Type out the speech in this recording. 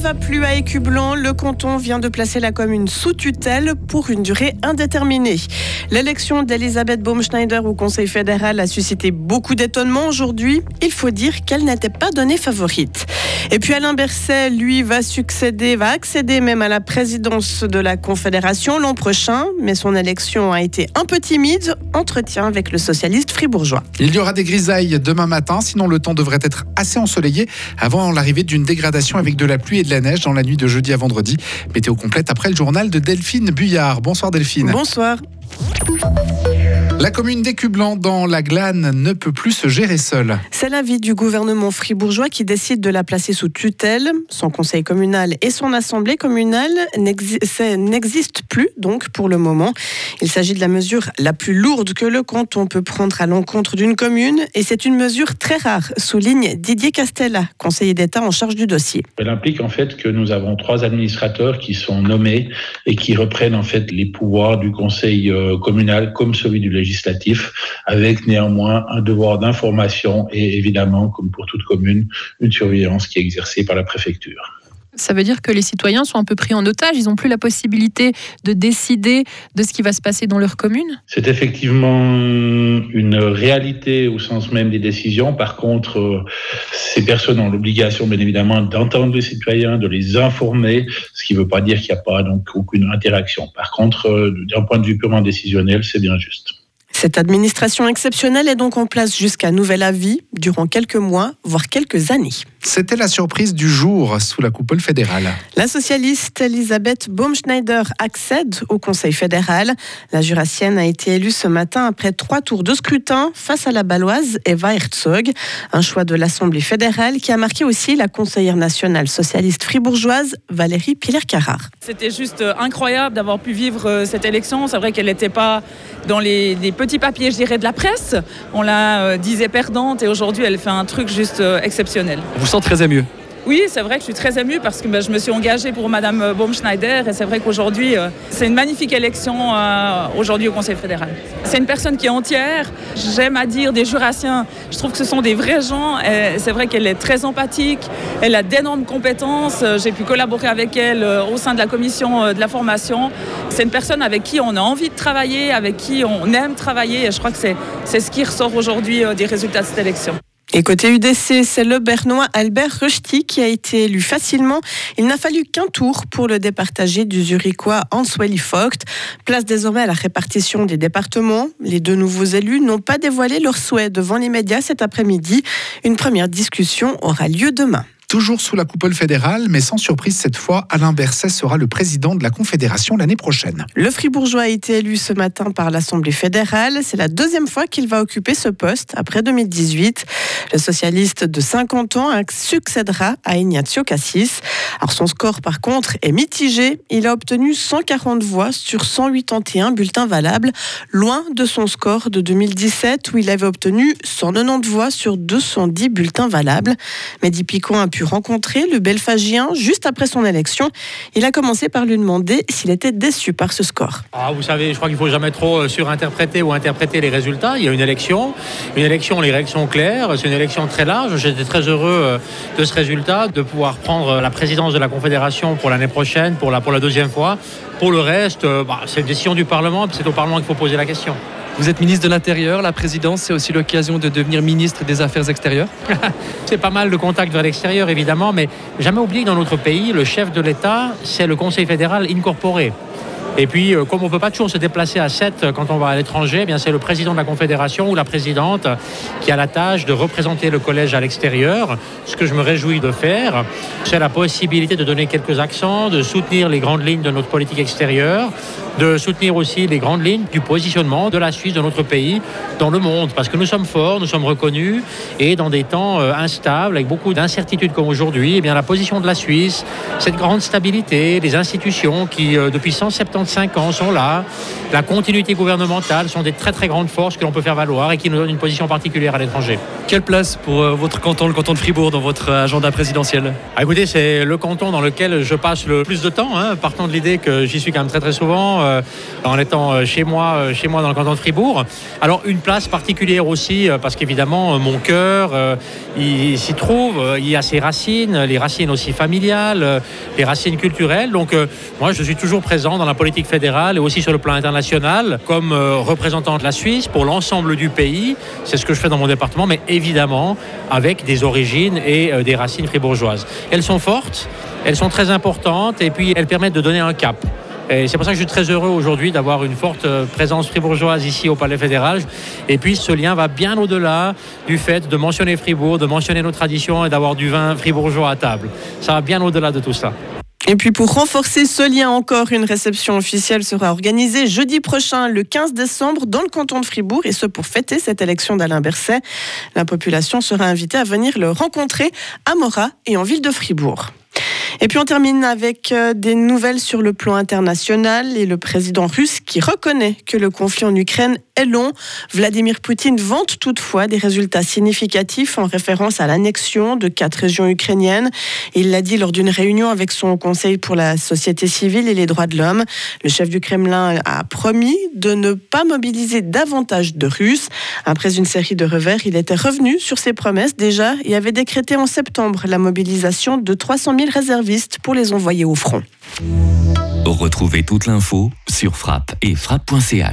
va plus à Écublanc. Le canton vient de placer la commune sous tutelle pour une durée indéterminée. L'élection d'Elisabeth Baumschneider au Conseil fédéral a suscité beaucoup d'étonnement aujourd'hui. Il faut dire qu'elle n'était pas donnée favorite. Et puis Alain Berset, lui, va succéder, va accéder même à la présidence de la Confédération l'an prochain, mais son élection a été un peu timide. Entretien avec le socialiste fribourgeois. Il y aura des grisailles demain matin, sinon le temps devrait être assez ensoleillé avant l'arrivée d'une dégradation avec de la pluie et de la neige dans la nuit de jeudi à vendredi. Météo complète après le journal de Delphine Buyard. Bonsoir Delphine. Bonsoir. La commune d'Écublanc dans la Glane ne peut plus se gérer seule. C'est l'avis du gouvernement fribourgeois qui décide de la placer sous tutelle. Son conseil communal et son assemblée communale n'existent plus donc pour le moment. Il s'agit de la mesure la plus lourde que le canton peut prendre à l'encontre d'une commune et c'est une mesure très rare, souligne Didier Castella, conseiller d'État en charge du dossier. Elle implique en fait que nous avons trois administrateurs qui sont nommés et qui reprennent en fait les pouvoirs du conseil euh, communal comme celui du législateur législatif, avec néanmoins un devoir d'information et évidemment, comme pour toute commune, une surveillance qui est exercée par la préfecture. Ça veut dire que les citoyens sont un peu pris en otage, ils n'ont plus la possibilité de décider de ce qui va se passer dans leur commune? C'est effectivement une réalité au sens même des décisions. Par contre, ces personnes ont l'obligation, bien évidemment, d'entendre les citoyens, de les informer, ce qui ne veut pas dire qu'il n'y a pas donc aucune interaction. Par contre, d'un point de vue purement décisionnel, c'est bien juste. Cette administration exceptionnelle est donc en place jusqu'à nouvel avis durant quelques mois, voire quelques années. C'était la surprise du jour sous la coupole fédérale. La socialiste Elisabeth Baumschneider accède au Conseil fédéral. La jurassienne a été élue ce matin après trois tours de scrutin face à la baloise Eva Herzog. Un choix de l'Assemblée fédérale qui a marqué aussi la conseillère nationale socialiste fribourgeoise Valérie Piller-Carrard. C'était juste euh, incroyable d'avoir pu vivre euh, cette élection. C'est vrai qu'elle n'était pas dans les, petits papiers, je dirais, de la presse. On la euh, disait perdante et aujourd'hui, elle fait un truc juste exceptionnel sens très ému oui, c'est vrai que je suis très émue parce que ben, je me suis engagée pour Madame Baumschneider et c'est vrai qu'aujourd'hui, euh, c'est une magnifique élection euh, au Conseil fédéral. C'est une personne qui est entière. J'aime à dire des jurassiens. Je trouve que ce sont des vrais gens. C'est vrai qu'elle est très empathique. Elle a d'énormes compétences. J'ai pu collaborer avec elle euh, au sein de la commission de la formation. C'est une personne avec qui on a envie de travailler, avec qui on aime travailler et je crois que c'est ce qui ressort aujourd'hui des résultats de cette élection. Et côté UDC, c'est le Bernois Albert Rochty qui a été élu facilement. Il n'a fallu qu'un tour pour le départager du Zurichois Answelly Vogt. Place désormais à la répartition des départements. Les deux nouveaux élus n'ont pas dévoilé leurs souhaits devant les médias cet après-midi. Une première discussion aura lieu demain. Toujours sous la coupole fédérale, mais sans surprise cette fois, Alain Berset sera le président de la Confédération l'année prochaine. Le Fribourgeois a été élu ce matin par l'Assemblée fédérale. C'est la deuxième fois qu'il va occuper ce poste après 2018. Le socialiste de 50 ans succédera à Ignazio Cassis. Alors son score par contre est mitigé. Il a obtenu 140 voix sur 181 bulletins valables, loin de son score de 2017 où il avait obtenu 190 voix sur 210 bulletins valables. Mehdi Picon a pu rencontrer le Belfagien juste après son élection. Il a commencé par lui demander s'il était déçu par ce score. Ah, vous savez, je crois qu'il ne faut jamais trop euh, surinterpréter ou interpréter les résultats. Il y a une élection, une élection, les règles sont claires, c'est une élection très large. J'étais très heureux euh, de ce résultat, de pouvoir prendre la présidence de la Confédération pour l'année prochaine, pour la, pour la deuxième fois. Pour le reste, euh, bah, c'est une décision du Parlement, c'est au Parlement qu'il faut poser la question. Vous êtes ministre de l'Intérieur, la présidence, c'est aussi l'occasion de devenir ministre des Affaires extérieures C'est pas mal de contacts vers l'extérieur, évidemment, mais jamais oublier que dans notre pays, le chef de l'État, c'est le Conseil fédéral incorporé. Et puis, euh, comme on ne peut pas toujours se déplacer à 7 euh, quand on va à l'étranger, eh c'est le président de la Confédération ou la présidente qui a la tâche de représenter le collège à l'extérieur. Ce que je me réjouis de faire, c'est la possibilité de donner quelques accents, de soutenir les grandes lignes de notre politique extérieure, de soutenir aussi les grandes lignes du positionnement de la Suisse, de notre pays, dans le monde. Parce que nous sommes forts, nous sommes reconnus, et dans des temps euh, instables, avec beaucoup d'incertitudes comme aujourd'hui, eh bien la position de la Suisse, cette grande stabilité, les institutions qui, depuis 170 5 ans sont là. La continuité gouvernementale sont des très très grandes forces que l'on peut faire valoir et qui nous donnent une position particulière à l'étranger. Quelle place pour euh, votre canton, le canton de Fribourg, dans votre agenda présidentiel? Ah, Écoutez, c'est le canton dans lequel je passe le plus de temps, hein, partant de l'idée que j'y suis quand même très très souvent. Euh, en étant euh, chez moi, euh, chez moi dans le canton de Fribourg. Alors une place particulière aussi, parce qu'évidemment, mon cœur, il, il s'y trouve. Il y a ses racines, les racines aussi familiales, les racines culturelles. Donc moi, je suis toujours présent dans la politique fédérale et aussi sur le plan international comme représentant de la Suisse pour l'ensemble du pays. C'est ce que je fais dans mon département, mais évidemment avec des origines et des racines fribourgeoises. Elles sont fortes, elles sont très importantes et puis elles permettent de donner un cap. Et c'est pour ça que je suis très heureux aujourd'hui d'avoir une forte euh, présence fribourgeoise ici au Palais fédéral. Et puis ce lien va bien au-delà du fait de mentionner Fribourg, de mentionner nos traditions et d'avoir du vin fribourgeois à table. Ça va bien au-delà de tout ça. Et puis pour renforcer ce lien encore, une réception officielle sera organisée jeudi prochain, le 15 décembre, dans le canton de Fribourg, et ce pour fêter cette élection d'Alain Berset. La population sera invitée à venir le rencontrer à Morat et en ville de Fribourg. Et puis on termine avec euh, des nouvelles sur le plan international et le président russe qui reconnaît que le conflit en Ukraine long. Vladimir Poutine vante toutefois des résultats significatifs en référence à l'annexion de quatre régions ukrainiennes. Il l'a dit lors d'une réunion avec son conseil pour la société civile et les droits de l'homme. Le chef du Kremlin a promis de ne pas mobiliser davantage de Russes. Après une série de revers, il était revenu sur ses promesses déjà et avait décrété en septembre la mobilisation de 300 000 réservistes pour les envoyer au front. Retrouvez toute l'info sur frappe et frappe.ch.